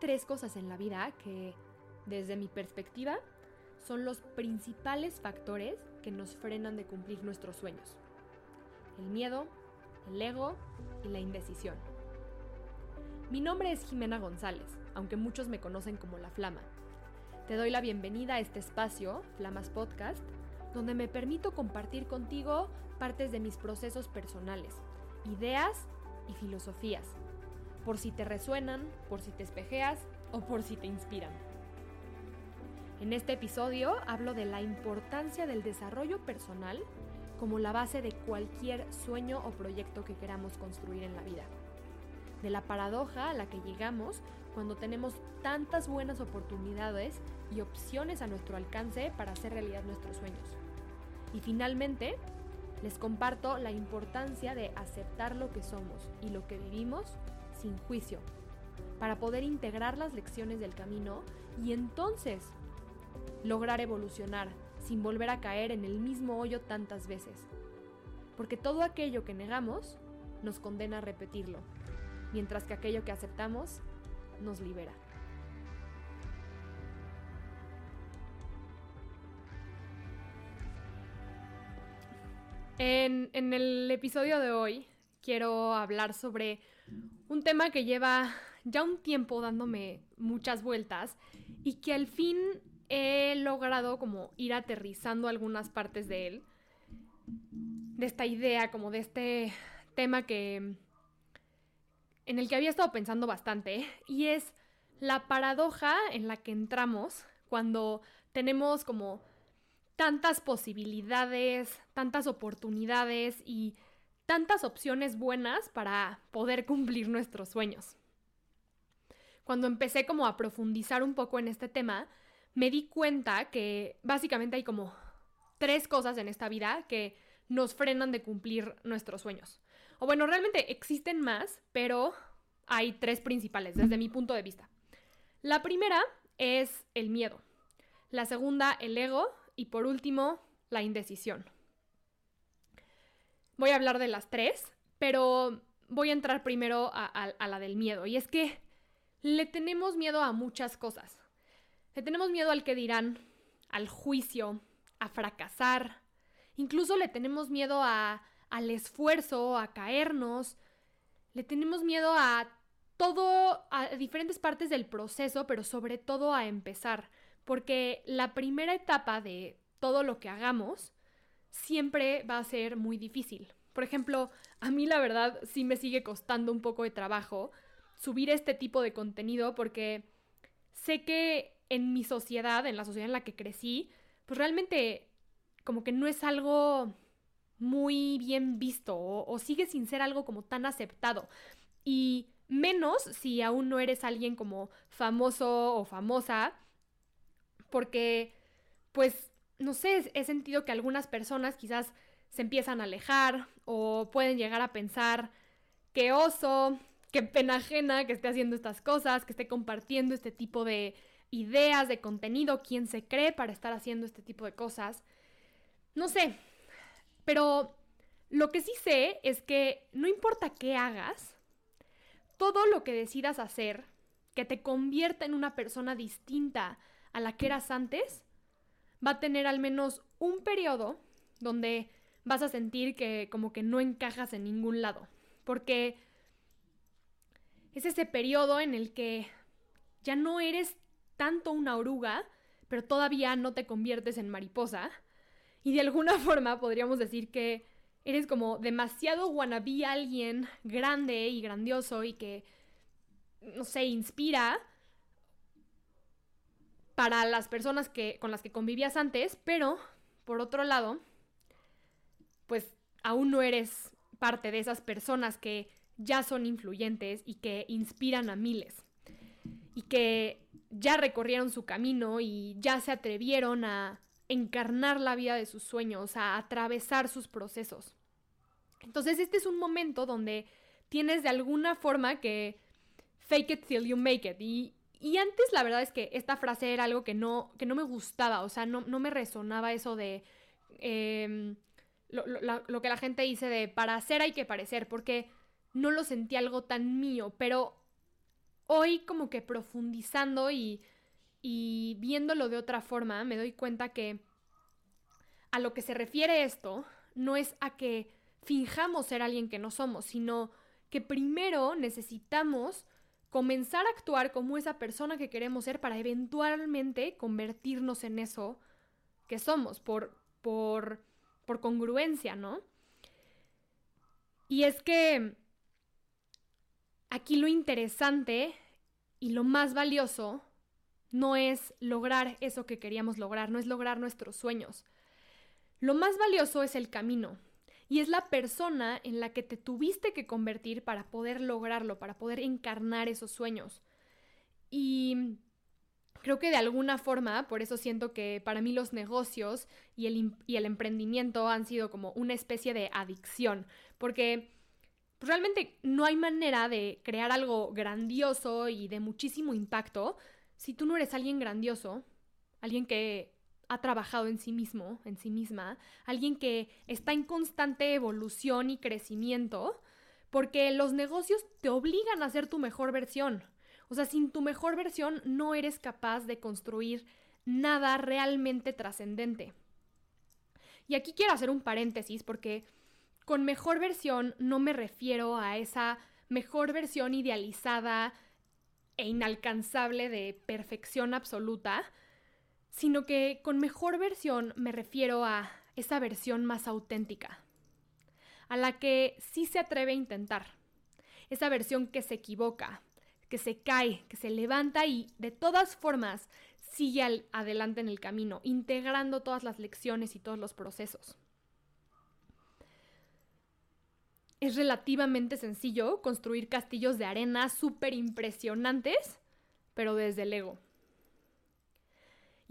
tres cosas en la vida que, desde mi perspectiva, son los principales factores que nos frenan de cumplir nuestros sueños. El miedo, el ego y la indecisión. Mi nombre es Jimena González, aunque muchos me conocen como La Flama. Te doy la bienvenida a este espacio, Flamas Podcast, donde me permito compartir contigo partes de mis procesos personales, ideas y filosofías, por si te resuenan, por si te espejeas o por si te inspiran. En este episodio hablo de la importancia del desarrollo personal como la base de cualquier sueño o proyecto que queramos construir en la vida. De la paradoja a la que llegamos cuando tenemos tantas buenas oportunidades y opciones a nuestro alcance para hacer realidad nuestros sueños. Y finalmente, les comparto la importancia de aceptar lo que somos y lo que vivimos sin juicio, para poder integrar las lecciones del camino y entonces lograr evolucionar sin volver a caer en el mismo hoyo tantas veces. Porque todo aquello que negamos nos condena a repetirlo, mientras que aquello que aceptamos nos libera. En, en, el episodio de hoy quiero hablar sobre un tema que lleva ya un tiempo dándome muchas vueltas y que al fin he logrado como ir aterrizando algunas partes de él, de esta idea, como de este tema que en el que había estado pensando bastante, y es la paradoja en la que entramos cuando tenemos como tantas posibilidades, tantas oportunidades y tantas opciones buenas para poder cumplir nuestros sueños. Cuando empecé como a profundizar un poco en este tema, me di cuenta que básicamente hay como tres cosas en esta vida que nos frenan de cumplir nuestros sueños. O bueno, realmente existen más, pero hay tres principales desde mi punto de vista. La primera es el miedo. La segunda, el ego. Y por último, la indecisión. Voy a hablar de las tres, pero voy a entrar primero a, la del miedo. Y es que le tenemos miedo a muchas cosas. Le tenemos miedo al que dirán, al juicio, a fracasar. Incluso le tenemos miedo a, al esfuerzo, a caernos. Le tenemos miedo a todo, a diferentes partes del proceso, pero sobre todo a empezar. Porque la primera etapa de todo lo que hagamos siempre va a ser muy difícil. Por ejemplo, a mí la verdad sí me sigue costando un poco de trabajo subir este tipo de contenido porque sé que en mi sociedad, en la sociedad en la que crecí, pues realmente como que no es algo muy bien visto o, sigue sin ser algo como tan aceptado. Y menos si aún no eres alguien como famoso o famosa, porque pues no sé, he sentido que algunas personas quizás se empiezan a alejar o pueden llegar a pensar que oso, que pena ajena que esté haciendo estas cosas, que esté compartiendo este tipo de ideas de contenido, quién se cree para estar haciendo este tipo de cosas. No sé, pero lo que sí sé es que no importa qué hagas, todo lo que decidas hacer que te convierta en una persona distinta a la que eras antes, va a tener al menos un periodo donde vas a sentir que como que no encajas en ningún lado. Porque es ese periodo en el que ya no eres tanto una oruga, pero todavía no te conviertes en mariposa. Y de alguna forma podríamos decir que eres como demasiado wannabe alguien grande y grandioso y que, no sé, inspira para las personas que, con las que convivías antes, pero por otro lado, pues aún no eres parte de esas personas que ya son influyentes y que inspiran a miles y que ya recorrieron su camino y ya se atrevieron a encarnar la vida de sus sueños, a atravesar sus procesos. Entonces este es un momento donde tienes de alguna forma que fake it till you make it. Y, antes la verdad es que esta frase era algo que no, que no me gustaba, o sea, no, me resonaba eso de em, lo, lo que la gente dice de para hacer hay que parecer, porque no lo sentí algo tan mío, pero hoy como que profundizando y, y viéndolo de otra forma, me doy cuenta que a lo que se refiere esto no es a que finjamos ser alguien que no somos, sino que primero necesitamos comenzar a actuar como esa persona que queremos ser para eventualmente convertirnos en eso que somos, por, por, por congruencia, ¿no? Y es que aquí lo interesante y lo más valioso no es lograr eso que queríamos lograr, no es lograr nuestros sueños. Lo más valioso es el camino, y es la persona en la que te tuviste que convertir para poder lograrlo, para poder encarnar esos sueños. Y creo que de alguna forma, por eso siento que para mí los negocios y el, y el emprendimiento han sido como una especie de adicción, porque pues, realmente no hay manera de crear algo grandioso y de muchísimo impacto si tú no eres alguien grandioso, alguien que ha trabajado en sí mismo, en sí misma, alguien que está en constante evolución y crecimiento, porque los negocios te obligan a ser tu mejor versión. O sea, sin tu mejor versión no eres capaz de construir nada realmente trascendente. Y aquí quiero hacer un paréntesis porque con mejor versión no me refiero a esa mejor versión idealizada e inalcanzable de perfección absoluta, sino que con mejor versión me refiero a esa versión más auténtica, a la que sí se atreve a intentar, esa versión que se equivoca, que se cae, que se levanta y de todas formas sigue adelante en el camino, integrando todas las lecciones y todos los procesos. Es relativamente sencillo construir castillos de arena súper impresionantes, pero desde el ego.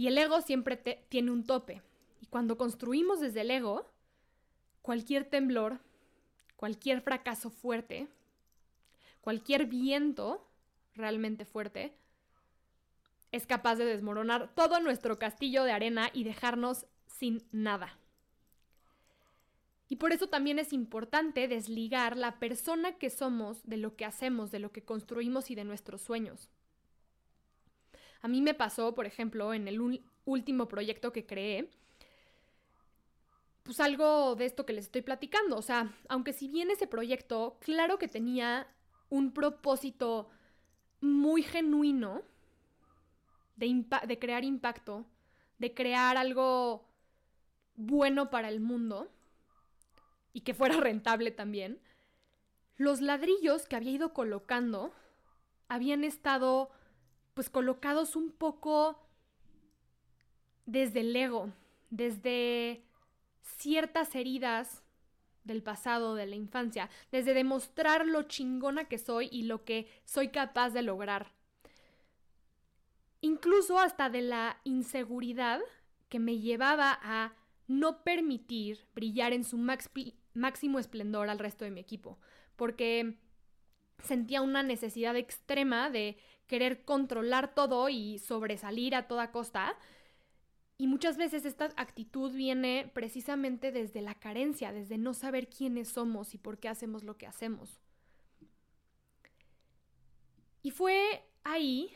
Y el ego siempre tiene un tope. Y cuando construimos desde el ego, cualquier temblor, cualquier fracaso fuerte, cualquier viento realmente fuerte, es capaz de desmoronar todo nuestro castillo de arena y dejarnos sin nada. Y por eso también es importante desligar la persona que somos de lo que hacemos, de lo que construimos y de nuestros sueños. A mí me pasó, por ejemplo, en el último proyecto que creé, pues algo de esto que les estoy platicando. O sea, aunque si bien ese proyecto, claro que tenía un propósito muy genuino de, de crear impacto, de crear algo bueno para el mundo y que fuera rentable también, los ladrillos que había ido colocando habían estado pues colocados un poco desde el ego, desde ciertas heridas del pasado, de la infancia, desde demostrar lo chingona que soy y lo que soy capaz de lograr. Incluso hasta de la inseguridad que me llevaba a no permitir brillar en su máximo esplendor al resto de mi equipo, porque sentía una necesidad extrema de querer controlar todo y sobresalir a toda costa. Y muchas veces esta actitud viene precisamente desde la carencia, desde no saber quiénes somos y por qué hacemos lo que hacemos. Y fue ahí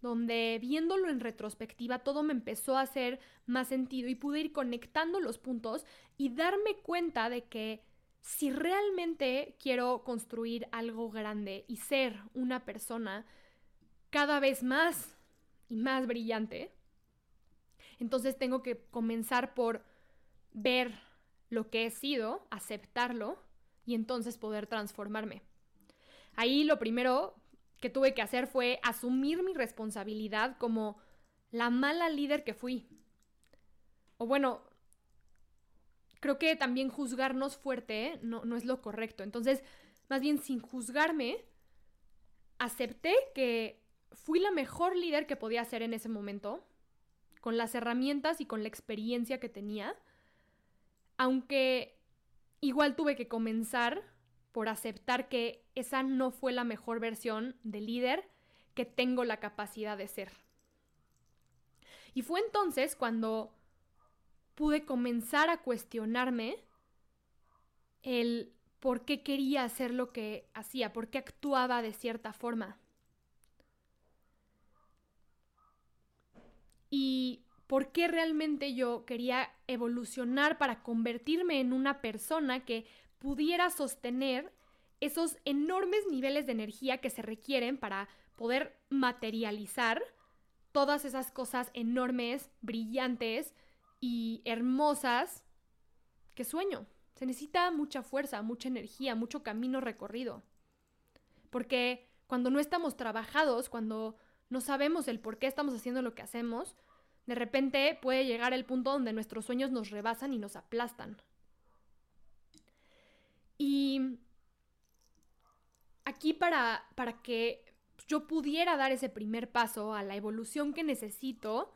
donde viéndolo en retrospectiva todo me empezó a hacer más sentido y pude ir conectando los puntos y darme cuenta de que si realmente quiero construir algo grande y ser una persona cada vez más y más brillante, entonces tengo que comenzar por ver lo que he sido, aceptarlo y entonces poder transformarme. Ahí lo primero que tuve que hacer fue asumir mi responsabilidad como la mala líder que fui. O bueno, creo que también juzgarnos fuerte no, no es lo correcto. Entonces, más bien sin juzgarme, acepté que fui la mejor líder que podía ser en ese momento, con las herramientas y con la experiencia que tenía, aunque igual tuve que comenzar por aceptar que esa no fue la mejor versión de líder que tengo la capacidad de ser. Y fue entonces cuando pude comenzar a cuestionarme el por qué quería hacer lo que hacía, por qué actuaba de cierta forma. Y por qué realmente yo quería evolucionar para convertirme en una persona que pudiera sostener esos enormes niveles de energía que se requieren para poder materializar todas esas cosas enormes, brillantes y hermosas que sueño. Se necesita mucha fuerza, mucha energía, mucho camino recorrido. Porque cuando no estamos trabajados, cuando no sabemos el por qué estamos haciendo lo que hacemos, de repente puede llegar el punto donde nuestros sueños nos rebasan y nos aplastan. Y aquí para, para que yo pudiera dar ese primer paso a la evolución que necesito,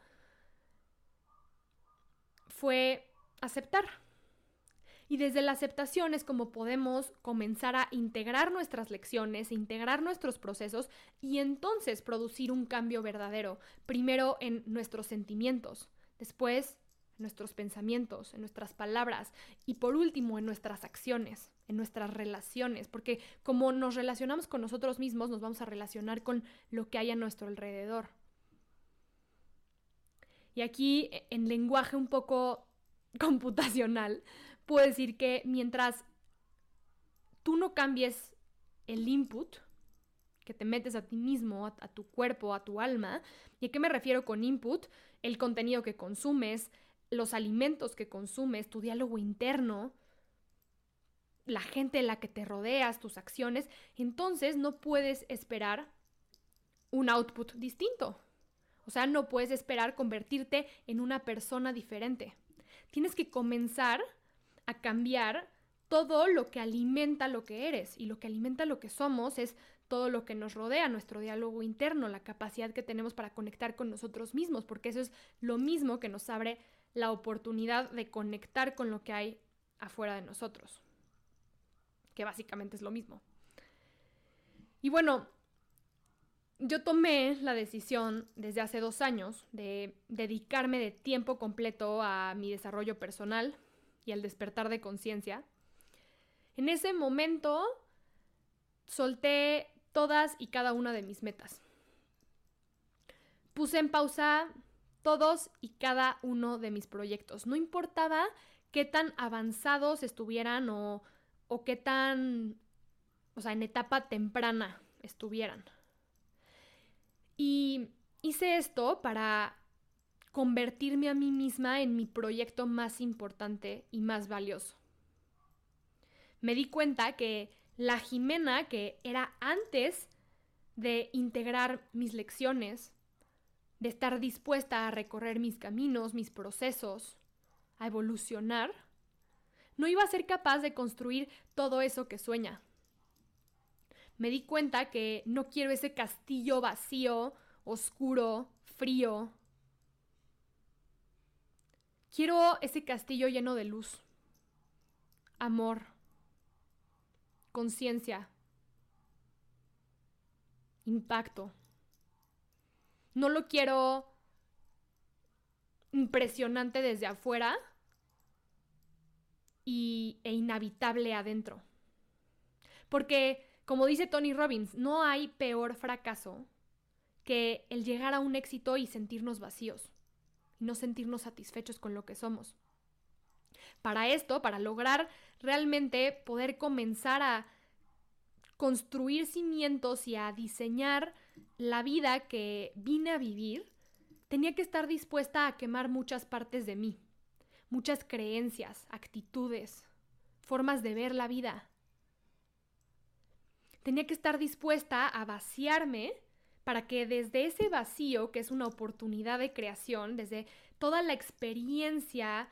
fue aceptar. Y desde la aceptación es como podemos comenzar a integrar nuestras lecciones, integrar nuestros procesos y entonces producir un cambio verdadero, primero en nuestros sentimientos, después en nuestros pensamientos, en nuestras palabras y por último en nuestras acciones, en nuestras relaciones, porque como nos relacionamos con nosotros mismos, nos vamos a relacionar con lo que hay a nuestro alrededor. Y aquí en lenguaje un poco computacional, puedo decir que mientras tú no cambies el input que te metes a ti mismo, a, tu cuerpo, a tu alma, ¿y a qué me refiero con input? El contenido que consumes, los alimentos que consumes, tu diálogo interno, la gente en la que te rodeas, tus acciones, entonces no puedes esperar un output distinto. O sea, no puedes esperar convertirte en una persona diferente. Tienes que comenzar a cambiar todo lo que alimenta lo que eres y lo que alimenta lo que somos es todo lo que nos rodea, nuestro diálogo interno, la capacidad que tenemos para conectar con nosotros mismos, porque eso es lo mismo que nos abre la oportunidad de conectar con lo que hay afuera de nosotros, que básicamente es lo mismo. Y bueno, yo tomé la decisión desde hace dos años de dedicarme de tiempo completo a mi desarrollo personal, y al despertar de conciencia, en ese momento solté todas y cada una de mis metas. Puse en pausa todos y cada uno de mis proyectos. No importaba qué tan avanzados estuvieran o, o qué tan, o sea, en etapa temprana estuvieran. Y hice esto para convertirme a mí misma en mi proyecto más importante y más valioso. Me di cuenta que la Jimena que era antes de integrar mis lecciones, de estar dispuesta a recorrer mis caminos, mis procesos, a evolucionar, no iba a ser capaz de construir todo eso que sueña. Me di cuenta que no quiero ese castillo vacío, oscuro, frío, Quiero ese castillo lleno de luz, amor, conciencia, impacto. No lo quiero impresionante desde afuera y, e inhabitable adentro. Porque, como dice Tony Robbins, no hay peor fracaso que el llegar a un éxito y sentirnos vacíos no sentirnos satisfechos con lo que somos. Para esto, para lograr realmente poder comenzar a construir cimientos y a diseñar la vida que vine a vivir, tenía que estar dispuesta a quemar muchas partes de mí, muchas creencias, actitudes, formas de ver la vida. Tenía que estar dispuesta a vaciarme para que desde ese vacío, que es una oportunidad de creación, desde toda la experiencia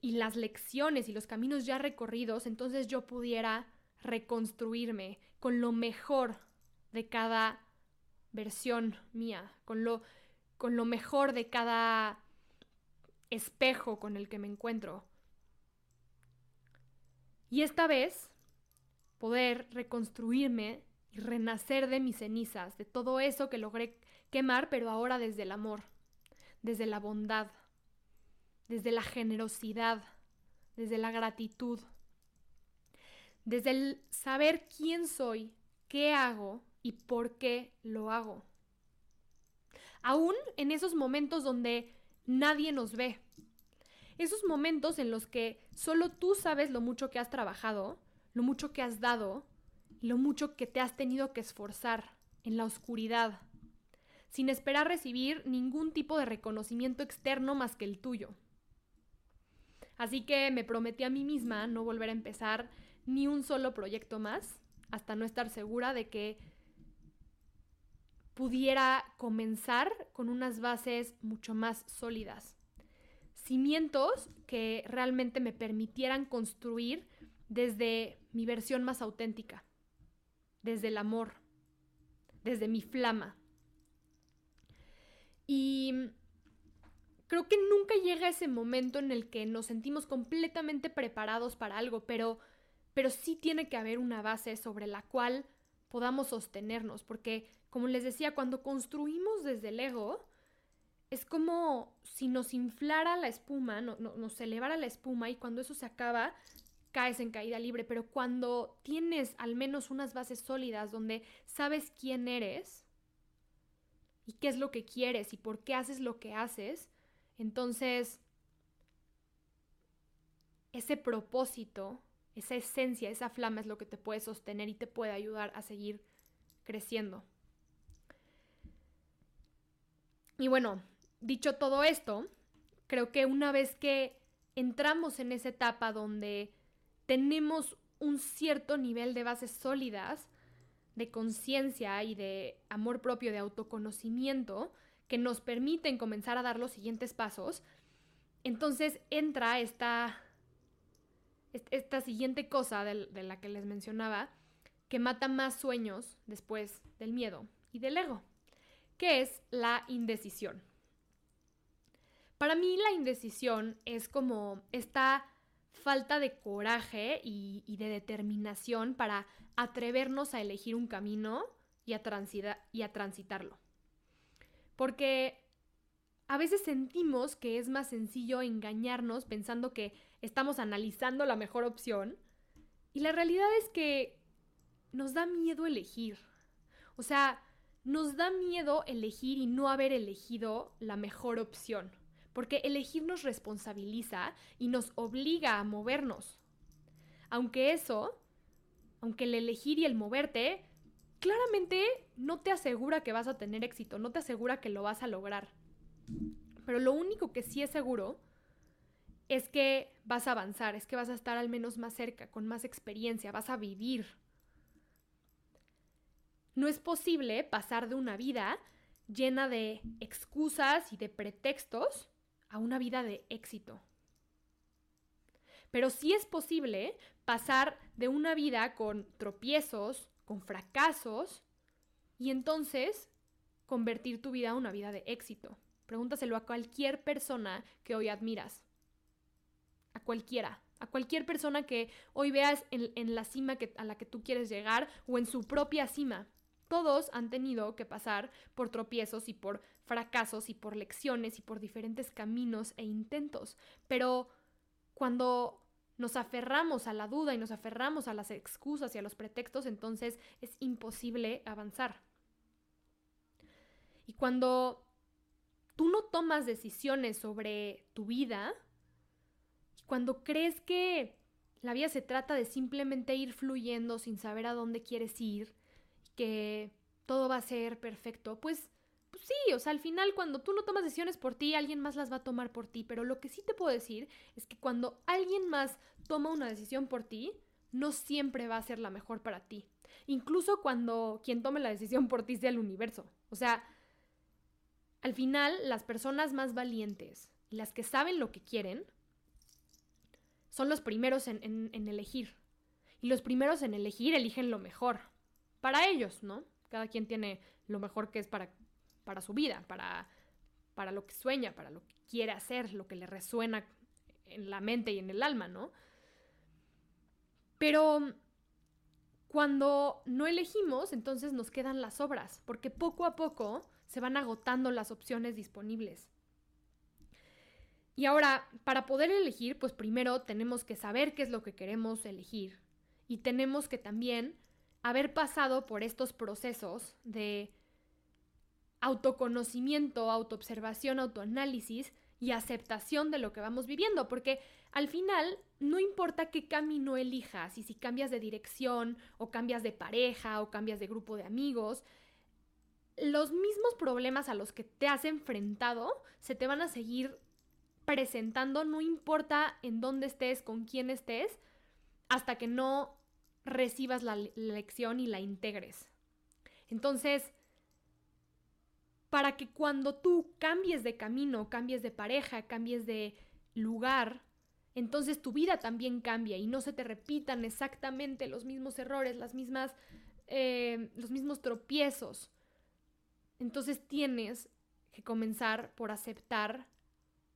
y las lecciones y los caminos ya recorridos, entonces yo pudiera reconstruirme con lo mejor de cada versión mía, con lo, con lo mejor de cada espejo con el que me encuentro. Y esta vez poder reconstruirme y renacer de mis cenizas, de todo eso que logré quemar, pero ahora desde el amor, desde la bondad, desde la generosidad, desde la gratitud, desde el saber quién soy, qué hago y por qué lo hago. aún en esos momentos donde nadie nos ve. Esos momentos en los que solo tú sabes lo mucho que has trabajado, lo mucho que has dado, lo mucho que te has tenido que esforzar en la oscuridad, sin esperar recibir ningún tipo de reconocimiento externo más que el tuyo. Así que me prometí a mí misma no volver a empezar ni un solo proyecto más hasta no estar segura de que pudiera comenzar con unas bases mucho más sólidas. Cimientos que realmente me permitieran construir desde mi versión más auténtica, desde el amor, desde mi flama. Y creo que nunca llega ese momento en el que nos sentimos completamente preparados para algo, pero, pero sí tiene que haber una base sobre la cual podamos sostenernos, porque como les decía, cuando construimos desde el ego, es como si nos inflara la espuma, no, nos elevara la espuma y cuando eso se acaba, caes en caída libre. Pero cuando tienes al menos unas bases sólidas donde sabes quién eres y qué es lo que quieres y por qué haces lo que haces, entonces ese propósito, esa esencia, esa flama es lo que te puede sostener y te puede ayudar a seguir creciendo. Y bueno, dicho todo esto, creo que una vez que entramos en esa etapa donde tenemos un cierto nivel de bases sólidas, de conciencia y de amor propio, de autoconocimiento, que nos permiten comenzar a dar los siguientes pasos, entonces entra esta, esta siguiente cosa de, de la que les mencionaba, que mata más sueños después del miedo y del ego que es la indecisión. Para mí la indecisión es como esta falta de coraje y, de determinación para atrevernos a elegir un camino y a, y a transitarlo. Porque a veces sentimos que es más sencillo engañarnos pensando que estamos analizando la mejor opción y la realidad es que nos da miedo elegir. O sea, nos da miedo elegir y no haber elegido la mejor opción, porque elegir nos responsabiliza y nos obliga a movernos. Aunque eso, aunque el elegir y el moverte, claramente no te asegura que vas a tener éxito, no te asegura que lo vas a lograr. Pero lo único que sí es seguro es que vas a avanzar, es que vas a estar al menos más cerca, con más experiencia, vas a vivir no es posible pasar de una vida llena de excusas y de pretextos a una vida de éxito. Pero sí es posible pasar de una vida con tropiezos, con fracasos, y entonces convertir tu vida a una vida de éxito. Pregúntaselo a cualquier persona que hoy admiras. A cualquiera. A cualquier persona que hoy veas en, la cima a la que tú quieres llegar o en su propia cima. Todos han tenido que pasar por tropiezos y por fracasos y por lecciones y por diferentes caminos e intentos. Pero cuando nos aferramos a la duda y nos aferramos a las excusas y a los pretextos, entonces es imposible avanzar. Y cuando tú no tomas decisiones sobre tu vida, cuando crees que la vida se trata de simplemente ir fluyendo sin saber a dónde quieres ir, que todo va a ser perfecto, pues, pues, sí, o sea, al final cuando tú no tomas decisiones por ti, alguien más las va a tomar por ti, pero lo que sí te puedo decir es que cuando alguien más toma una decisión por ti, no siempre va a ser la mejor para ti. Incluso cuando quien tome la decisión por ti sea el universo. O sea, al final las personas más valientes y las que saben lo que quieren son los primeros en, en elegir. Y los primeros en elegir eligen lo mejor para ellos, ¿no? Cada quien tiene lo mejor que es para, para su vida, para, para lo que sueña, para lo que quiere hacer, lo que le resuena en la mente y en el alma, ¿no? Pero cuando no elegimos, entonces nos quedan las obras, porque poco a poco se van agotando las opciones disponibles. Y ahora, para poder elegir, pues primero tenemos que saber qué es lo que queremos elegir y tenemos que también haber pasado por estos procesos de autoconocimiento, autoobservación, autoanálisis y aceptación de lo que vamos viviendo, porque al final no importa qué camino elijas y si cambias de dirección o cambias de pareja o cambias de grupo de amigos, los mismos problemas a los que te has enfrentado se te van a seguir presentando, no importa en dónde estés, con quién estés, hasta que no recibas la lección y la integres. Entonces, para que cuando tú cambies de camino, cambies de pareja, cambies de lugar, entonces tu vida también cambia y no se te repitan exactamente los mismos errores, las mismas, eh, los mismos tropiezos. Entonces tienes que comenzar por aceptar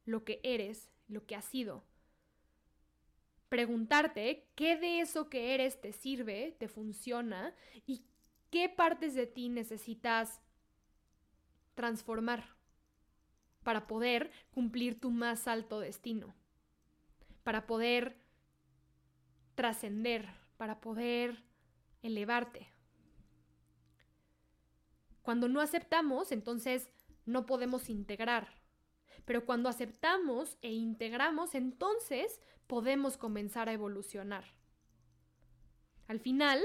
lo que eres, lo que has sido. Preguntarte qué de eso que eres te sirve, te funciona y qué partes de ti necesitas transformar para poder cumplir tu más alto destino, para poder trascender, para poder elevarte. Cuando no aceptamos, entonces no podemos integrar. Pero cuando aceptamos e integramos, entonces podemos comenzar a evolucionar. Al final,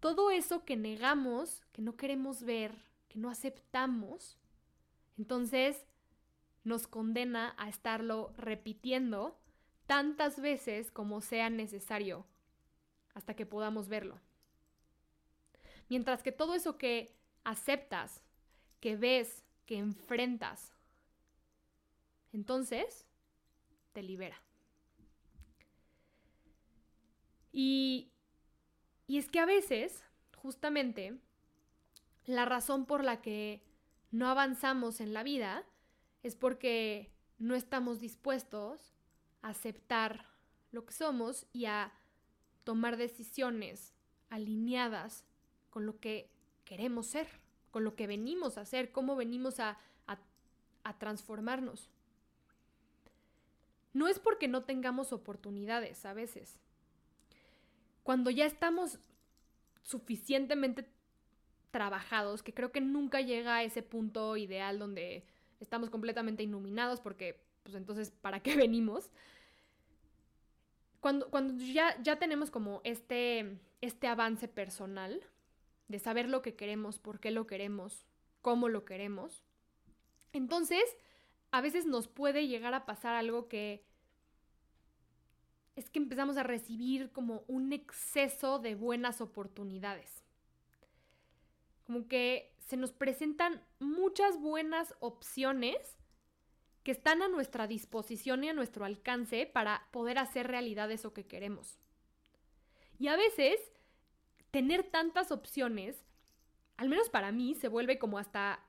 todo eso que negamos, que no queremos ver, que no aceptamos, entonces nos condena a estarlo repitiendo tantas veces como sea necesario hasta que podamos verlo. Mientras que todo eso que aceptas, que ves, que enfrentas, entonces te libera. Y, es que a veces, justamente, la razón por la que no avanzamos en la vida es porque no estamos dispuestos a aceptar lo que somos y a tomar decisiones alineadas con lo que queremos ser, con lo que venimos a hacer, cómo venimos a, transformarnos. No es porque no tengamos oportunidades a veces. Cuando ya estamos suficientemente trabajados, que creo que nunca llega a ese punto ideal donde estamos completamente iluminados porque, pues entonces, ¿para qué venimos? Cuando, cuando ya, ya tenemos como este, este avance personal de saber lo que queremos, por qué lo queremos, cómo lo queremos, entonces a veces nos puede llegar a pasar algo que es que empezamos a recibir como un exceso de buenas oportunidades como que se nos presentan muchas buenas opciones que están a nuestra disposición y a nuestro alcance para poder hacer realidad eso que queremos. Y a veces, tener tantas opciones, al menos para mí, se vuelve como hasta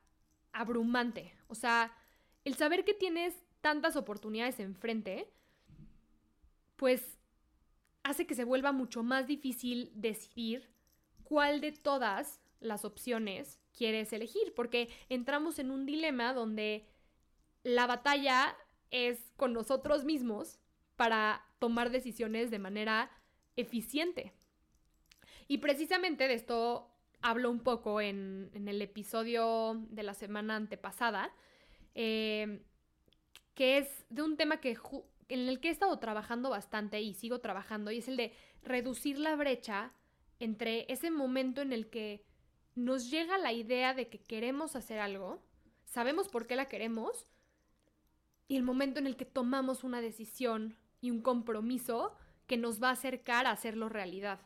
abrumante. O sea, el saber que tienes tantas oportunidades enfrente, pues hace que se vuelva mucho más difícil decidir cuál de todas las opciones quieres elegir, porque entramos en un dilema donde la batalla es con nosotros mismos para tomar decisiones de manera eficiente. Y precisamente de esto hablo un poco en, el episodio de la semana antepasada, eh, que es de un tema que en el que he estado trabajando bastante y sigo trabajando, y es el de reducir la brecha entre ese momento en el que nos llega la idea de que queremos hacer algo, sabemos por qué la queremos, y el momento en el que tomamos una decisión y un compromiso que nos va a acercar a hacerlo realidad.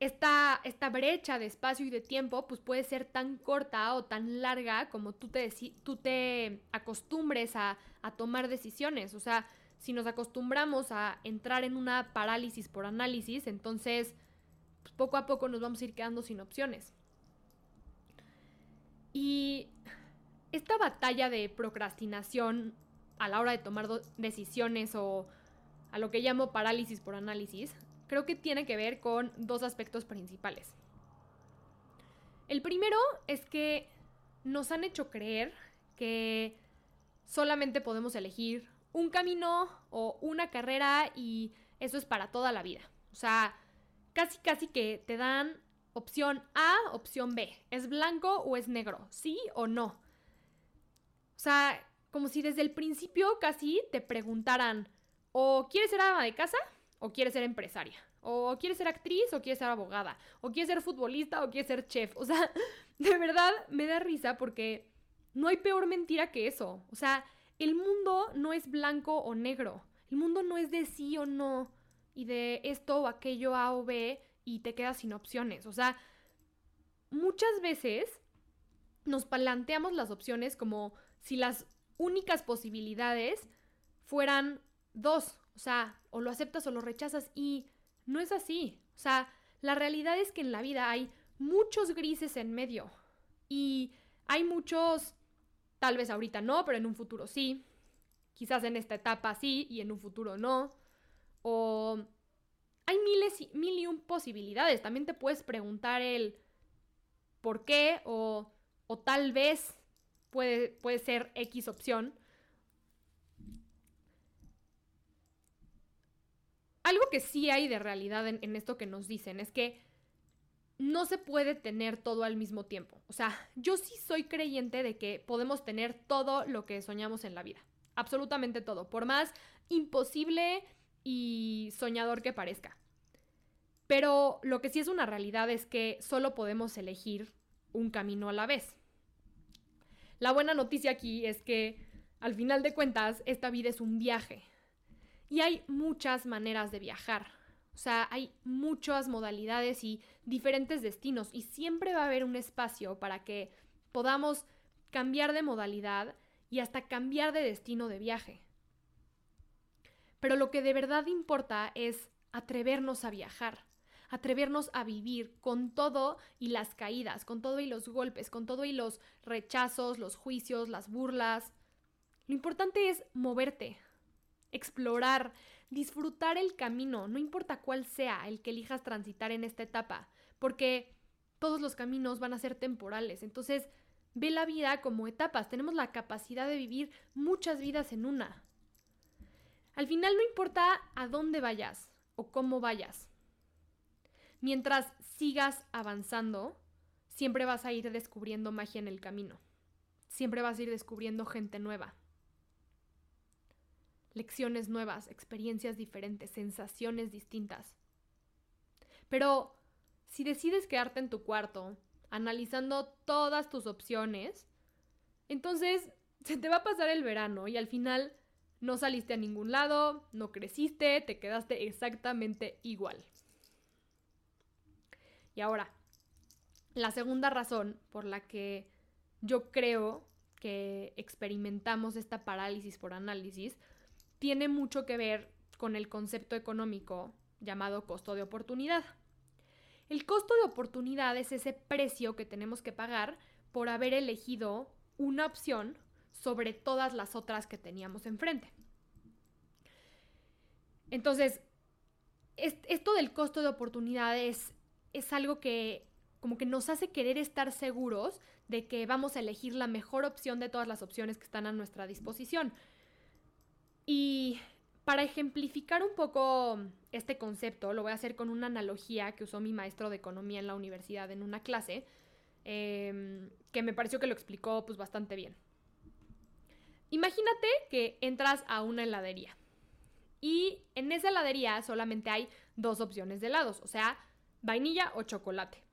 Esta, esta, brecha de espacio y de tiempo pues puede ser tan corta o tan larga como tú te, tú te acostumbres a, a tomar decisiones. O sea, si nos acostumbramos a entrar en una parálisis por análisis, entonces pues, poco a poco nos vamos a ir quedando sin opciones. Y esta batalla de procrastinación a la hora de tomar decisiones o a lo que llamo parálisis por análisis, creo que tiene que ver con dos aspectos principales. El primero es que nos han hecho creer que solamente podemos elegir un camino o una carrera y eso es para toda la vida. O sea, casi casi que te dan opción A, opción B. ¿Es blanco o es negro? ¿Sí o no? O sea, como si desde el principio casi te preguntaran, ¿o quieres ser ama de casa o quieres ser empresaria? ¿O quieres ser actriz o quieres ser abogada? ¿O quieres ser futbolista o quieres ser chef? O sea, de verdad me da risa porque no hay peor mentira que eso. O sea, el mundo no es blanco o negro. El mundo no es de sí o no y de esto o aquello A o B y te quedas sin opciones. O sea, muchas veces nos planteamos las opciones como si las únicas posibilidades fueran dos. O sea, o lo aceptas o lo rechazas y no es así. O sea, la realidad es que en la vida hay muchos grises en medio y hay muchos, tal vez ahorita no, pero en un futuro sí. Quizás en esta etapa sí y en un futuro no. O hay miles y mil y un posibilidades. También te puedes preguntar el por qué o, o tal vez puede, puede ser X opción. Algo que sí hay de realidad en, esto que nos dicen es que no se puede tener todo al mismo tiempo. O sea, yo sí soy creyente de que podemos tener todo lo que soñamos en la vida. Absolutamente todo. Por más imposible y soñador que parezca. Pero lo que sí es una realidad es que solo podemos elegir un camino a la vez. La buena noticia aquí es que, al final de cuentas, esta vida es un viaje. Y hay muchas maneras de viajar. O sea, hay muchas modalidades y diferentes destinos. Y siempre va a haber un espacio para que podamos cambiar de modalidad y hasta cambiar de destino de viaje. Pero lo que de verdad importa es atrevernos a viajar, atrevernos a vivir con todo y las caídas, con todo y los golpes, con todo y los rechazos, los juicios, las burlas. Lo importante es moverte, explorar, disfrutar el camino, no importa cuál sea el que elijas transitar en esta etapa, porque todos los caminos van a ser temporales. Entonces, ve la vida como etapas. Tenemos la capacidad de vivir muchas vidas en una. Al final no importa a dónde vayas o cómo vayas. Mientras sigas avanzando, siempre vas a ir descubriendo magia en el camino. Siempre vas a ir descubriendo gente nueva. Lecciones nuevas, experiencias diferentes, sensaciones distintas. Pero si decides quedarte en tu cuarto, analizando todas tus opciones, entonces se te va a pasar el verano y al final no saliste a ningún lado, no creciste, te quedaste exactamente igual. Y ahora, la segunda razón por la que yo creo que experimentamos esta parálisis por análisis tiene mucho que ver con el concepto económico llamado costo de oportunidad. El costo de oportunidad es ese precio que tenemos que pagar por haber elegido una opción sobre todas las otras que teníamos enfrente. Entonces, esto del costo de oportunidades es algo que como que nos hace querer estar seguros de que vamos a elegir la mejor opción de todas las opciones que están a nuestra disposición. Y para ejemplificar un poco este concepto, lo voy a hacer con una analogía que usó mi maestro de economía en la universidad en una clase, em, que me pareció que lo explicó pues bastante bien. Imagínate que entras a una heladería y en esa heladería solamente hay dos opciones de helados, o sea, vainilla o chocolate.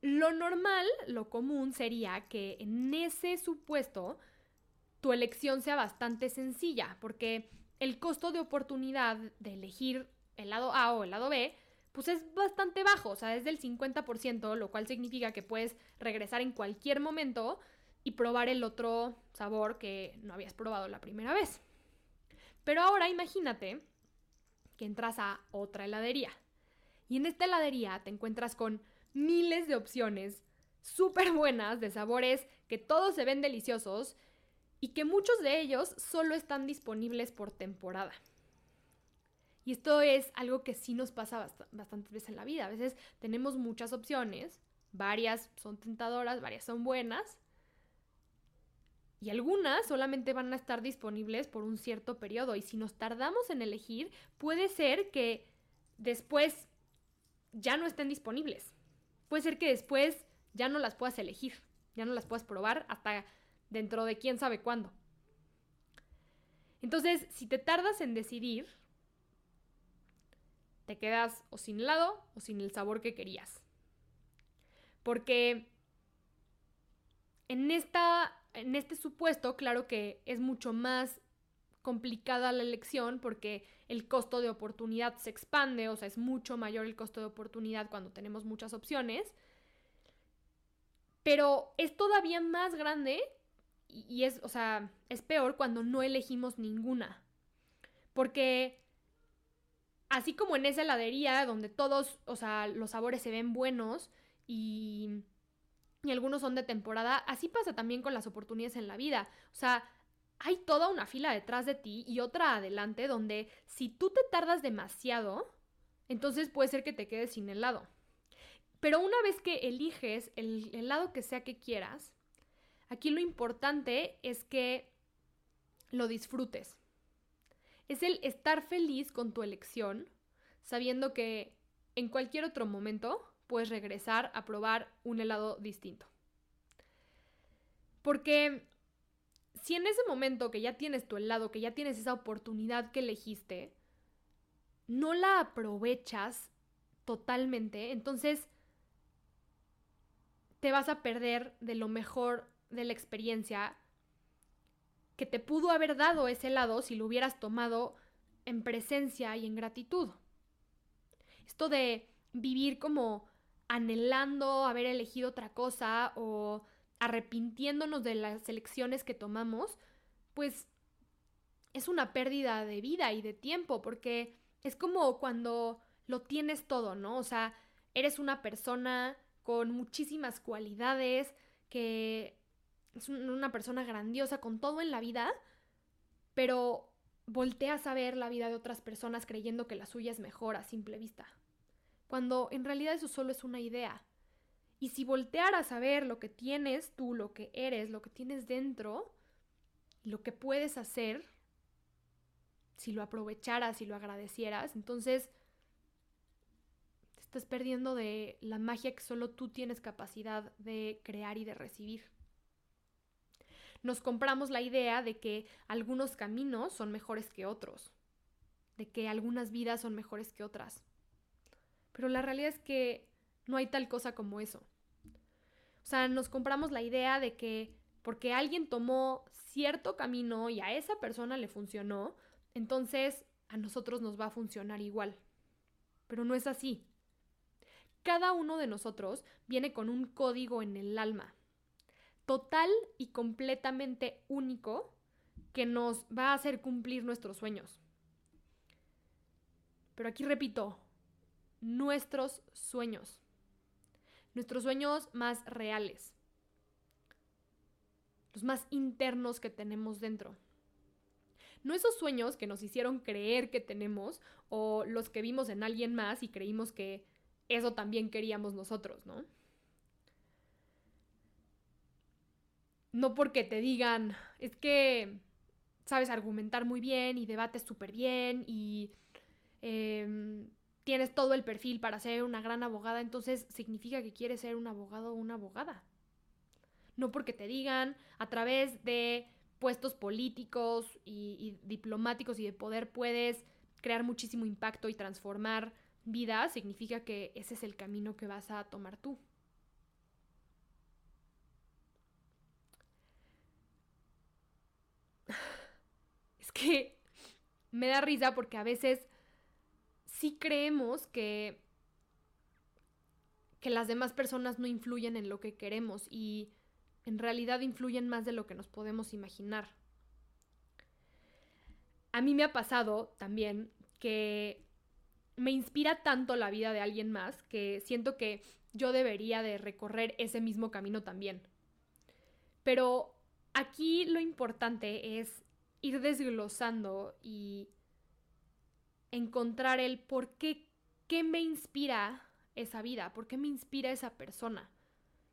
Lo normal, lo común sería que en ese supuesto tu elección sea bastante sencilla, porque el costo de oportunidad de elegir el lado A o el lado B, pues es bastante bajo, o sea, es del 50%, lo cual significa que puedes regresar en cualquier momento y probar el otro sabor que no habías probado la primera vez. Pero ahora imagínate que entras a otra heladería y en esta heladería te encuentras con miles de opciones súper buenas de sabores que todos se ven deliciosos y que muchos de ellos solo están disponibles por temporada. Y esto es algo que sí nos pasa bastantes veces en la vida. A veces tenemos muchas opciones, varias son tentadoras, varias son buenas, y algunas solamente van a estar disponibles por un cierto periodo. Y si nos tardamos en elegir, puede ser que después ya no estén disponibles. puede ser que después ya no las puedas elegir, ya no las puedas probar hasta dentro de quién sabe cuándo. Entonces, si te tardas en decidir, te quedas o sin helado o sin el sabor que querías. Porque en, esta, en este supuesto, claro que es mucho más complicada la elección porque el costo de oportunidad se expande, o sea, es mucho mayor el costo de oportunidad cuando tenemos muchas opciones. Pero es todavía más grande y, es, o sea, es peor cuando no elegimos ninguna. Porque así como en esa heladería donde todos, o sea, los sabores se ven buenos y, y algunos son de temporada, así pasa también con las oportunidades en la vida. O sea, hay toda una fila detrás de ti y otra adelante donde si tú te tardas demasiado, entonces puede ser que te quedes sin helado. Pero una vez que eliges el helado que sea que quieras, aquí lo importante es que lo disfrutes. Es el estar feliz con tu elección, sabiendo que en cualquier otro momento puedes regresar a probar un helado distinto. Porque si en ese momento que ya tienes tu helado, que ya tienes esa oportunidad que elegiste, no la aprovechas totalmente, entonces te vas a perder de lo mejor de la experiencia que te pudo haber dado ese helado si lo hubieras tomado en presencia y en gratitud. Esto de vivir como anhelando haber elegido otra cosa o arrepintiéndonos de las elecciones que tomamos, pues es una pérdida de vida y de tiempo, porque es como cuando lo tienes todo, ¿no? O sea, eres una persona con muchísimas cualidades, que es una persona grandiosa con todo en la vida, pero volteas a ver la vida de otras personas creyendo que la suya es mejor a simple vista, cuando en realidad eso solo es una idea. Y si voltearas a ver lo que tienes tú, lo que eres, lo que tienes dentro, lo que puedes hacer, si lo aprovecharas y lo agradecieras, entonces te estás perdiendo de la magia que solo tú tienes capacidad de crear y de recibir. Nos compramos la idea de que algunos caminos son mejores que otros, de que algunas vidas son mejores que otras. Pero la realidad es que no hay tal cosa como eso. O sea, nos compramos la idea de que porque alguien tomó cierto camino y a esa persona le funcionó, entonces a nosotros nos va a funcionar igual. Pero no es así. Cada uno de nosotros viene con un código en el alma, total y completamente único, que nos va a hacer cumplir nuestros sueños. Pero aquí repito, nuestros sueños nuestros sueños más reales, los más internos que tenemos dentro. No esos sueños que nos hicieron creer que tenemos o los que vimos en alguien más y creímos que eso también queríamos nosotros, ¿no? No porque te digan, es que sabes argumentar muy bien y debates súper bien y em, tienes todo el perfil para ser una gran abogada, entonces significa que quieres ser un abogado o una abogada. No porque te digan a través de puestos políticos y, diplomáticos y de poder puedes crear muchísimo impacto y transformar vidas, significa que ese es el camino que vas a tomar tú. Que me da risa porque a veces sí creemos que, que las demás personas no influyen en lo que queremos y en realidad influyen más de lo que nos podemos imaginar. A mí me ha pasado también que me inspira tanto la vida de alguien más que siento que yo debería de recorrer ese mismo camino también. Pero aquí lo importante es ir desglosando y encontrar el por qué, qué me inspira esa vida, por qué me inspira esa persona.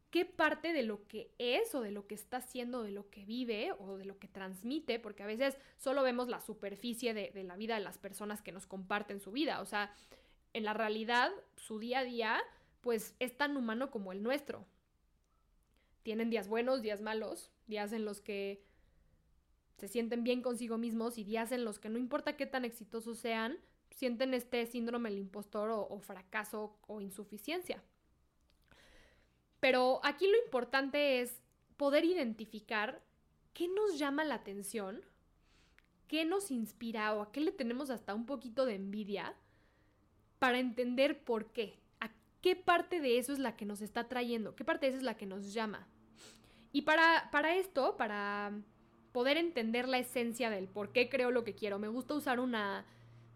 ¿Qué parte de lo que es o de lo que está haciendo, de lo que vive o de lo que transmite? Porque a veces solo vemos la superficie de, de la vida de las personas que nos comparten su vida. O sea, en la realidad, su día a día pues es tan humano como el nuestro. Tienen días buenos, días malos, días en los que se sienten bien consigo mismos y días en los que no importa qué tan exitosos sean, sienten este síndrome del impostor o, fracaso o insuficiencia. Pero aquí lo importante es poder identificar qué nos llama la atención, qué nos inspira o a qué le tenemos hasta un poquito de envidia para entender por qué, a qué parte de eso es la que nos está trayendo, qué parte de eso es la que nos llama. Y para, para esto, para poder entender la esencia del por qué creo lo que quiero, me gusta usar una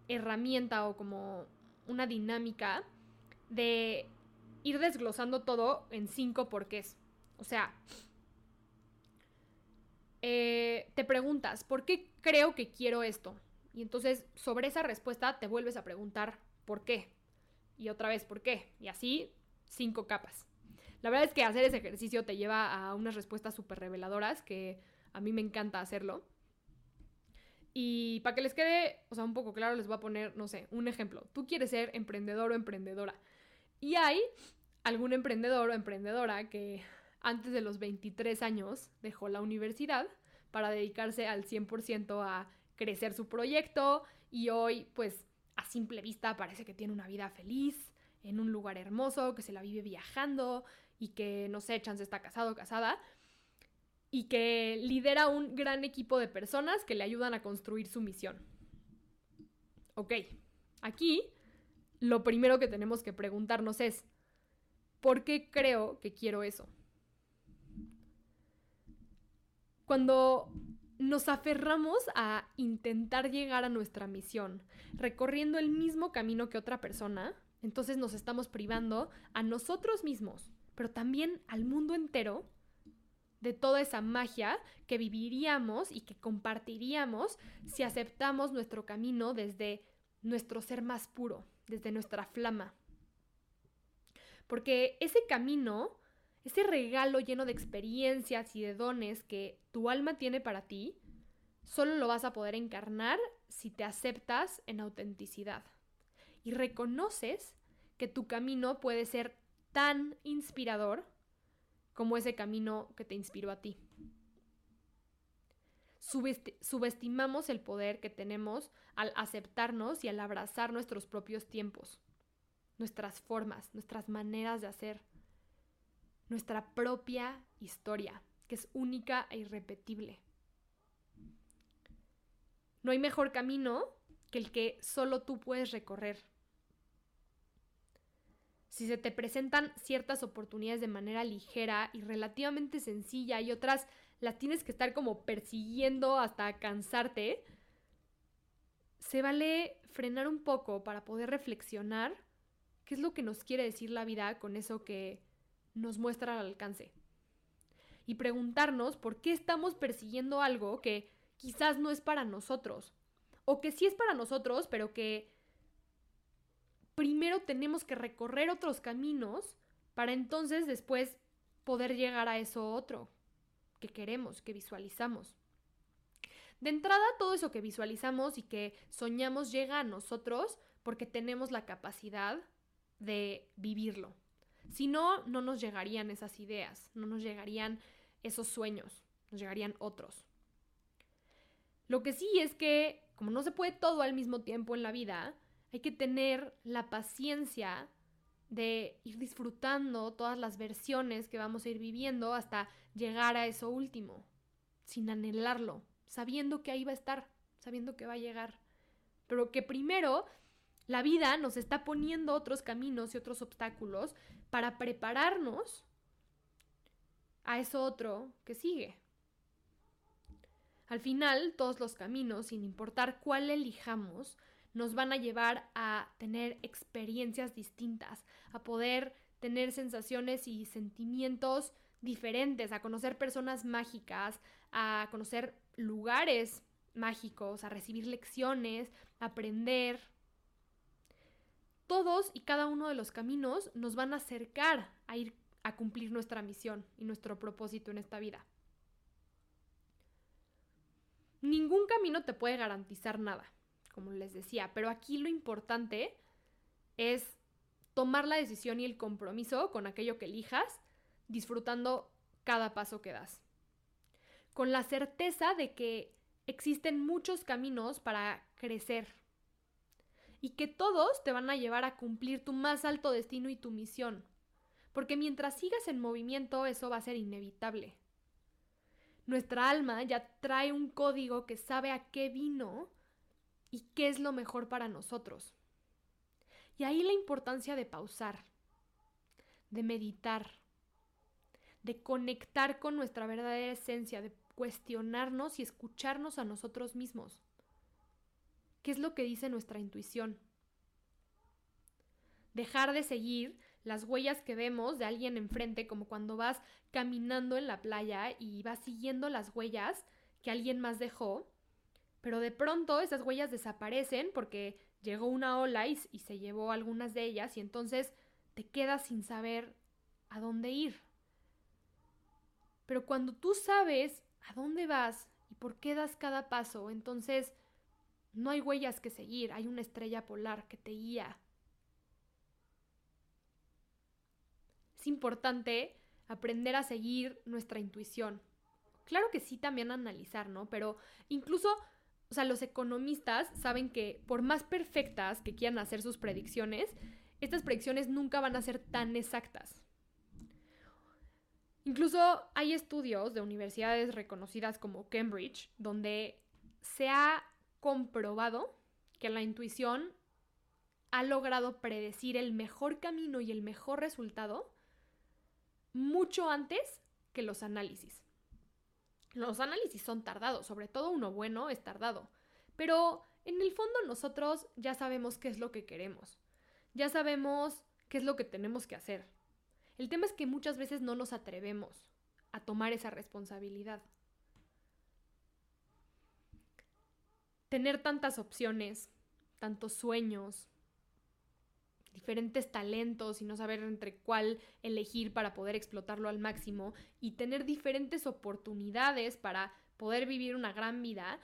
herramienta o como una dinámica de ir desglosando todo en cinco porqués. O sea, eh, te preguntas, ¿por qué creo que quiero esto? Y entonces sobre esa respuesta te vuelves a preguntar, ¿por qué? Y otra vez, ¿por qué? Y así, cinco capas. La verdad es que hacer ese ejercicio te lleva a unas respuestas súper reveladoras que a mí me encanta hacerlo. Y para que les quede, o sea, un poco claro, les voy a poner, no sé, un ejemplo. Tú quieres ser emprendedor o emprendedora. Y hay algún emprendedor o emprendedora que antes de los 23 años dejó la universidad para dedicarse al 100% a crecer su proyecto y hoy pues a simple vista parece que tiene una vida feliz, en un lugar hermoso, que se la vive viajando y que no sé, chance está casado o casada y que lidera un gran equipo de personas que le ayudan a construir su misión. Ok, aquí lo primero que tenemos que preguntarnos es, ¿por qué creo que quiero eso? Cuando nos aferramos a intentar llegar a nuestra misión, recorriendo el mismo camino que otra persona, entonces nos estamos privando a nosotros mismos, pero también al mundo entero, de toda esa magia que viviríamos y que compartiríamos si aceptamos nuestro camino desde nuestro ser más puro, desde nuestra flama. Porque ese camino ese regalo lleno de experiencias y de dones que tu alma tiene para ti, solo lo vas a poder encarnar si te aceptas en autenticidad y reconoces que tu camino puede ser tan inspirador como ese camino que te inspiró a ti. subestimamos el poder que tenemos al aceptarnos y al abrazar nuestros propios tiempos, nuestras formas, nuestras maneras de hacer nuestra propia historia, que es única e irrepetible. No hay mejor camino que el que solo tú puedes recorrer. Si se te presentan ciertas oportunidades de manera ligera y relativamente sencilla y otras las tienes que estar como persiguiendo hasta cansarte, se vale frenar un poco para poder reflexionar qué es lo que nos quiere decir la vida con eso que nos muestra al alcance. Y preguntarnos por qué estamos persiguiendo algo que quizás no es para nosotros. O que sí es para nosotros, pero que primero tenemos que recorrer otros caminos para entonces después poder llegar a eso otro que queremos, que visualizamos. De entrada, todo eso que visualizamos y que soñamos llega a nosotros porque tenemos la capacidad de vivirlo. Si no, no nos llegarían esas ideas, no nos llegarían esos sueños, nos llegarían otros. Lo que sí es que, como no se puede todo al mismo tiempo en la vida, hay que tener la paciencia de ir disfrutando todas las versiones que vamos a ir viviendo hasta llegar a eso último, sin anhelarlo, sabiendo que ahí va a estar, sabiendo que va a llegar. Pero que primero la vida nos está poniendo otros caminos y otros obstáculos para prepararnos a eso otro que sigue. Al final, todos los caminos, sin importar cuál elijamos, nos van a llevar a tener experiencias distintas, a poder tener sensaciones y sentimientos diferentes, a conocer personas mágicas, a conocer lugares mágicos, a recibir lecciones, a aprender, todos y cada uno de los caminos nos van a acercar a ir a cumplir nuestra misión y nuestro propósito en esta vida. Ningún camino te puede garantizar nada, como les decía, pero aquí lo importante es tomar la decisión y el compromiso con aquello que elijas, disfrutando cada paso que das. Con la certeza de que existen muchos caminos para crecer y que todos te van a llevar a cumplir tu más alto destino y tu misión. Porque mientras sigas en movimiento eso va a ser inevitable. Nuestra alma ya trae un código que sabe a qué vino y qué es lo mejor para nosotros. Y ahí la importancia de pausar, de meditar, de conectar con nuestra verdadera esencia, de cuestionarnos y escucharnos a nosotros mismos. ¿Qué es lo que dice nuestra intuición? Dejar de seguir las huellas que vemos de alguien enfrente, como cuando vas caminando en la playa y vas siguiendo las huellas que alguien más dejó, pero de pronto esas huellas desaparecen porque llegó una ola y, se llevó algunas de ellas y entonces te quedas sin saber a dónde ir. Pero cuando tú sabes a dónde vas y por qué das cada paso, entonces no hay huellas que seguir, hay una estrella polar que te guía. Es importante aprender a seguir nuestra intuición. Claro que sí, también analizar, ¿no? Pero incluso, o sea, los economistas saben que por más perfectas que quieran hacer sus predicciones, estas predicciones nunca van a ser tan exactas. Incluso hay estudios de universidades reconocidas como Cambridge donde se ha comprobado que la intuición ha logrado predecir el mejor camino y el mejor resultado mucho antes que los análisis. Los análisis son tardados, sobre todo uno bueno es tardado, pero en el fondo nosotros ya sabemos qué es lo que queremos, ya sabemos qué es lo que tenemos que hacer. El tema es que muchas veces no nos atrevemos a tomar esa responsabilidad. Tener tantas opciones, tantos sueños, diferentes talentos y no saber entre cuál elegir para poder explotarlo al máximo y tener diferentes oportunidades para poder vivir una gran vida,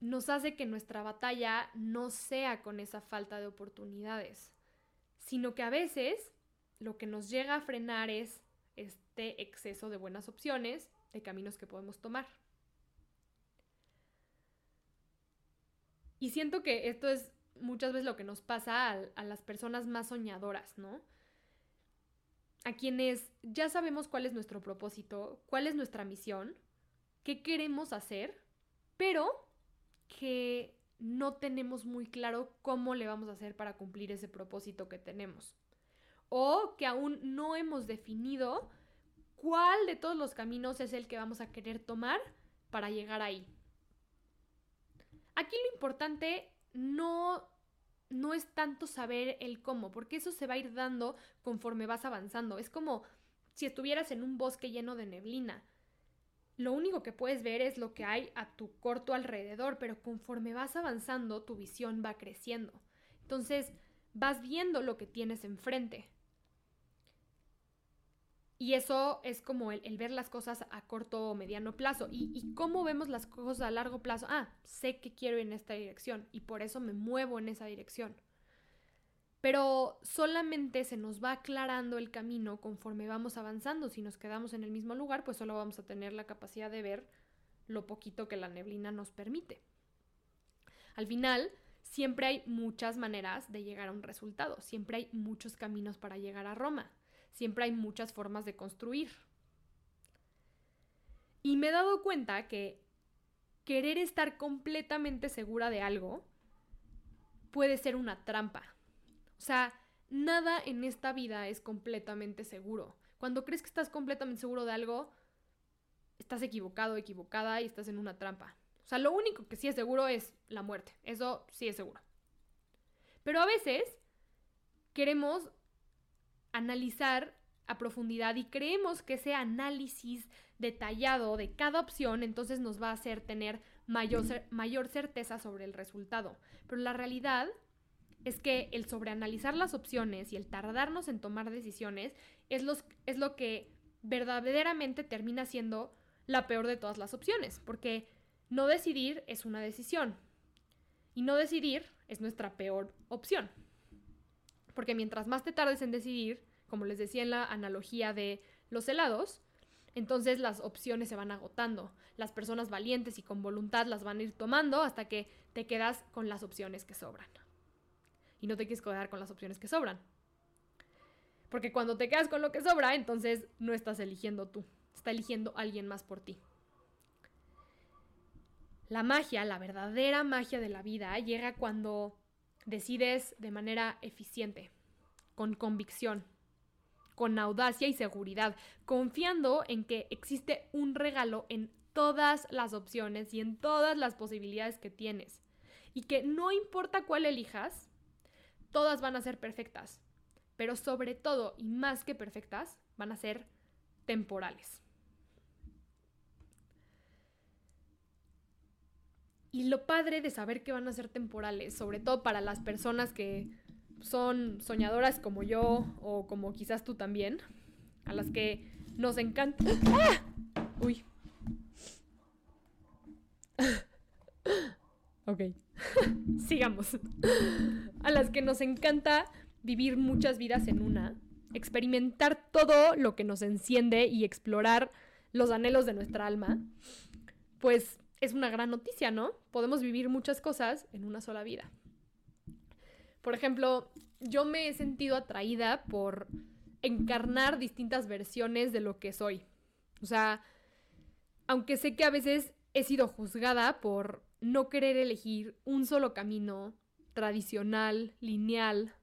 nos hace que nuestra batalla no sea con esa falta de oportunidades, sino que a veces lo que nos llega a frenar es este exceso de buenas opciones, de caminos que podemos tomar. Y siento que esto es muchas veces lo que nos pasa a, las personas más soñadoras, ¿no? A quienes ya sabemos cuál es nuestro propósito, cuál es nuestra misión, qué queremos hacer, pero que no tenemos muy claro cómo le vamos a hacer para cumplir ese propósito que tenemos o que aún no hemos definido cuál de todos los caminos es el que vamos a querer tomar para llegar ahí. Aquí lo importante no no es tanto saber el cómo, porque eso se va a ir dando conforme vas avanzando. Es como si estuvieras en un bosque lleno de neblina. Lo único que puedes ver es lo que hay a tu corto alrededor, pero conforme vas avanzando, tu visión va creciendo. Entonces, vas viendo lo que tienes enfrente. Y eso es como el, ver las cosas a corto o mediano plazo. ¿Y, cómo vemos las cosas a largo plazo? Ah, sé que quiero ir en esta dirección y por eso me muevo en esa dirección. Pero solamente se nos va aclarando el camino conforme vamos avanzando. Si nos quedamos en el mismo lugar, pues solo vamos a tener la capacidad de ver lo poquito que la neblina nos permite. Al final, siempre hay muchas maneras de llegar a un resultado, siempre hay muchos caminos para llegar a Roma siempre hay muchas formas de construir. Y me he dado cuenta que querer estar completamente segura de algo puede ser una trampa. O sea, nada en esta vida es completamente seguro. Cuando crees que estás completamente seguro de algo, estás equivocado, equivocada y estás en una trampa. O sea, lo único que sí es seguro es la muerte. Eso sí es seguro. Pero a veces queremos analizar a profundidad y creemos que ese análisis detallado de cada opción entonces nos va a hacer tener mayor, mayor certeza sobre el resultado. Pero la realidad es que el sobreanalizar las opciones y el tardarnos en tomar decisiones es, los, es lo que verdaderamente termina siendo la peor de todas las opciones, porque no decidir es una decisión y no decidir es nuestra peor opción. Porque mientras más te tardes en decidir, como les decía en la analogía de los helados, entonces las opciones se van agotando. Las personas valientes y con voluntad las van a ir tomando hasta que te quedas con las opciones que sobran. Y no te quieres quedar con las opciones que sobran. Porque cuando te quedas con lo que sobra, entonces no estás eligiendo tú, está eligiendo alguien más por ti. La magia, la verdadera magia de la vida, llega cuando decides de manera eficiente, con convicción, con audacia y seguridad, confiando en que existe un regalo en todas las opciones y en todas las posibilidades que tienes. Y que no importa cuál elijas, todas van a ser perfectas pero sobre todo y más que perfectas, van a ser temporales. Y lo padre de saber que van a ser temporales, sobre todo para las personas que son soñadoras como yo o como quizás tú también, a las que nos encanta... ¡Ah! Uy. ok. Sigamos. A las que nos encanta vivir muchas vidas en una, experimentar todo lo que nos enciende y explorar los anhelos de nuestra alma, pues es una gran noticia, ¿no? Podemos vivir muchas cosas en una sola vida. Por ejemplo, yo me he sentido atraída por encarnar distintas versiones de lo que soy. O sea, aunque sé que a veces he sido juzgada por no querer elegir un solo camino tradicional, lineal,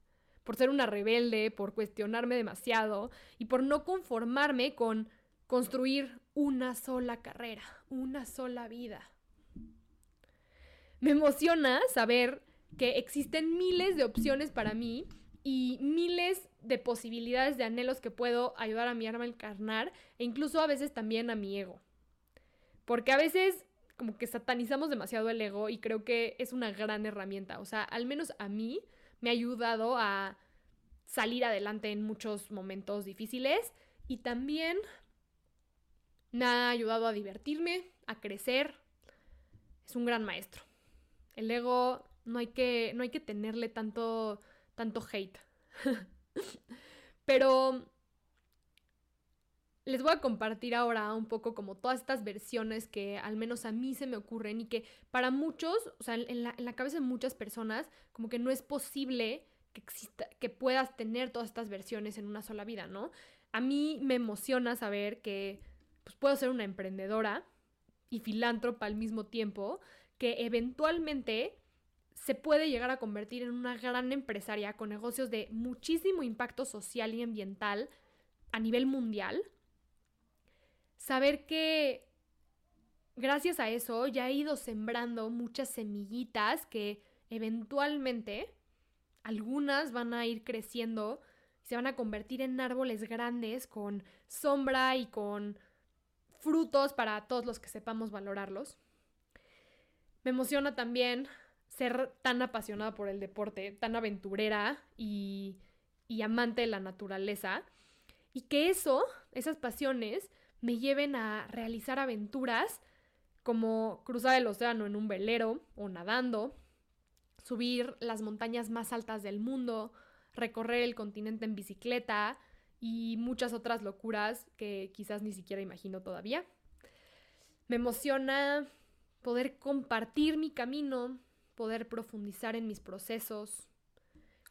por ser una rebelde, por cuestionarme demasiado y por no conformarme con construir una sola carrera, una sola vida. Me emociona saber que existen miles de opciones para mí y miles de posibilidades de anhelos que puedo ayudar a mi alma a encarnar e incluso a veces también a mi ego. Porque a veces como que satanizamos demasiado el ego y creo que es una gran herramienta. O sea, al menos a mí me ha ayudado a salir adelante en muchos momentos difíciles y también me ha ayudado a divertirme, a crecer. Es un gran maestro. El ego no hay que, no hay que tenerle tanto, tanto hate. Pero les voy a compartir ahora un poco como todas estas versiones que al menos a mí se me ocurren y que para muchos, o sea, en la, en la cabeza de muchas personas, como que no es posible que exista, que puedas tener todas estas versiones en una sola vida, ¿no? A mí me emociona saber que pues, puedo ser una emprendedora y filántropa al mismo tiempo, que eventualmente se puede llegar a convertir en una gran empresaria con negocios de muchísimo impacto social y ambiental a nivel mundial. Saber que gracias a eso ya he ido sembrando muchas semillitas que eventualmente algunas van a ir creciendo y se van a convertir en árboles grandes con sombra y con frutos para todos los que sepamos valorarlos. Me emociona también ser tan apasionada por el deporte, tan aventurera y, amante de la naturaleza. Y que eso, esas pasiones, me lleven a realizar aventuras como cruzar el océano en un velero o nadando, subir las montañas más altas del mundo, recorrer el continente en bicicleta y muchas otras locuras que quizás ni siquiera imagino todavía. Me emociona poder compartir mi camino, poder profundizar en mis procesos,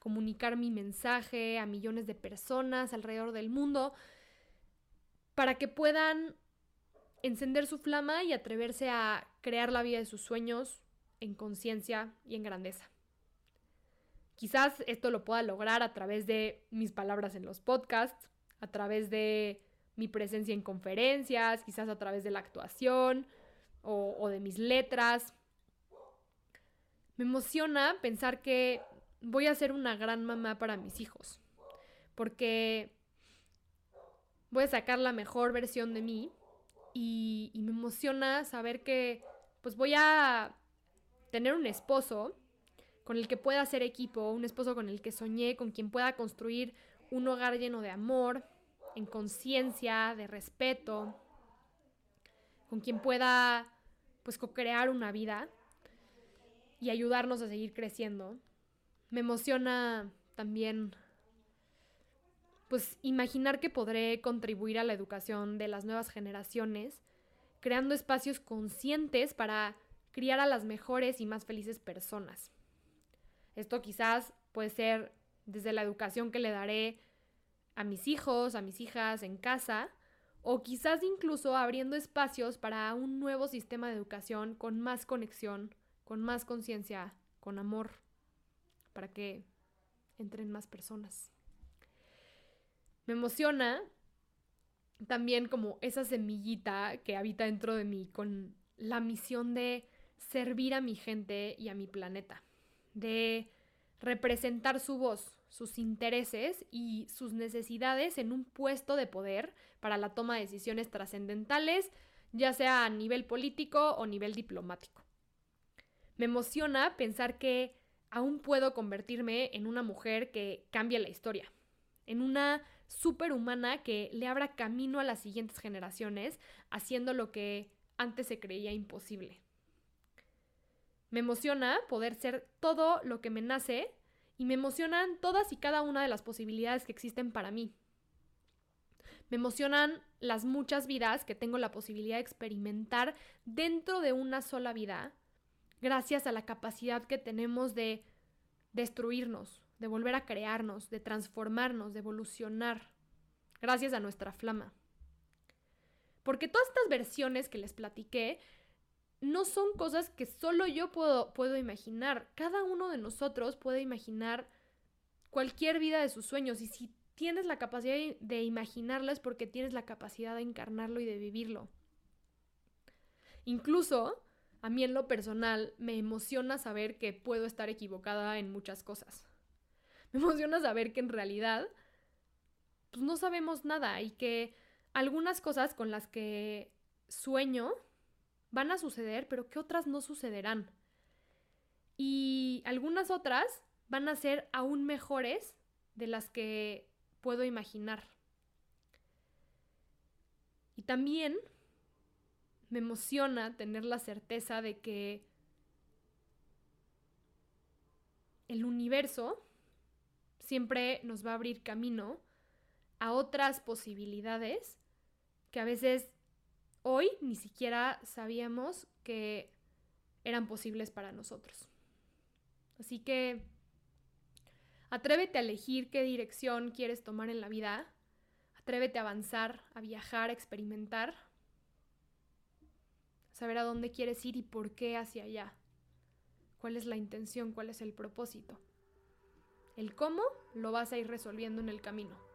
comunicar mi mensaje a millones de personas alrededor del mundo para que puedan encender su flama y atreverse a crear la vida de sus sueños en conciencia y en grandeza. Quizás esto lo pueda lograr a través de mis palabras en los podcasts, a través de mi presencia en conferencias, quizás a través de la actuación o, de mis letras. Me emociona pensar que voy a ser una gran mamá para mis hijos, porque voy a sacar la mejor versión de mí y, y me emociona saber que pues voy a tener un esposo con el que pueda hacer equipo, un esposo con el que soñé, con quien pueda construir un hogar lleno de amor, en conciencia, de respeto, con quien pueda pues co-crear una vida y ayudarnos a seguir creciendo. Me emociona también pues imaginar que podré contribuir a la educación de las nuevas generaciones, creando espacios conscientes para criar a las mejores y más felices personas. Esto quizás puede ser desde la educación que le daré a mis hijos, a mis hijas en casa, o quizás incluso abriendo espacios para un nuevo sistema de educación con más conexión, con más conciencia, con amor, para que entren más personas. Me emociona también como esa semillita que habita dentro de mí con la misión de servir a mi gente y a mi planeta, de representar su voz, sus intereses y sus necesidades en un puesto de poder para la toma de decisiones trascendentales, ya sea a nivel político o nivel diplomático. Me emociona pensar que aún puedo convertirme en una mujer que cambie la historia, en una superhumana que le abra camino a las siguientes generaciones, haciendo lo que antes se creía imposible. Me emociona poder ser todo lo que me nace y me emocionan todas y cada una de las posibilidades que existen para mí. Me emocionan las muchas vidas que tengo la posibilidad de experimentar dentro de una sola vida, gracias a la capacidad que tenemos de destruirnos, de volver a crearnos, de transformarnos, de evolucionar, gracias a nuestra flama. Porque todas estas versiones que les platiqué no son cosas que solo yo puedo, puedo imaginar. Cada uno de nosotros puede imaginar cualquier vida de sus sueños y si tienes la capacidad de imaginarlas porque tienes la capacidad de encarnarlo y de vivirlo. Incluso a mí en lo personal me emociona saber que puedo estar equivocada en muchas cosas. Me emociona saber que en realidad pues no sabemos nada y que algunas cosas con las que sueño van a suceder, pero que otras no sucederán. Y algunas otras van a ser aún mejores de las que puedo imaginar. Y también me emociona tener la certeza de que el universo siempre nos va a abrir camino a otras posibilidades que a veces hoy ni siquiera sabíamos que eran posibles para nosotros. Así que atrévete a elegir qué dirección quieres tomar en la vida, atrévete a avanzar, a viajar, a experimentar, a saber a dónde quieres ir y por qué hacia allá, cuál es la intención, cuál es el propósito. El cómo lo vas a ir resolviendo en el camino.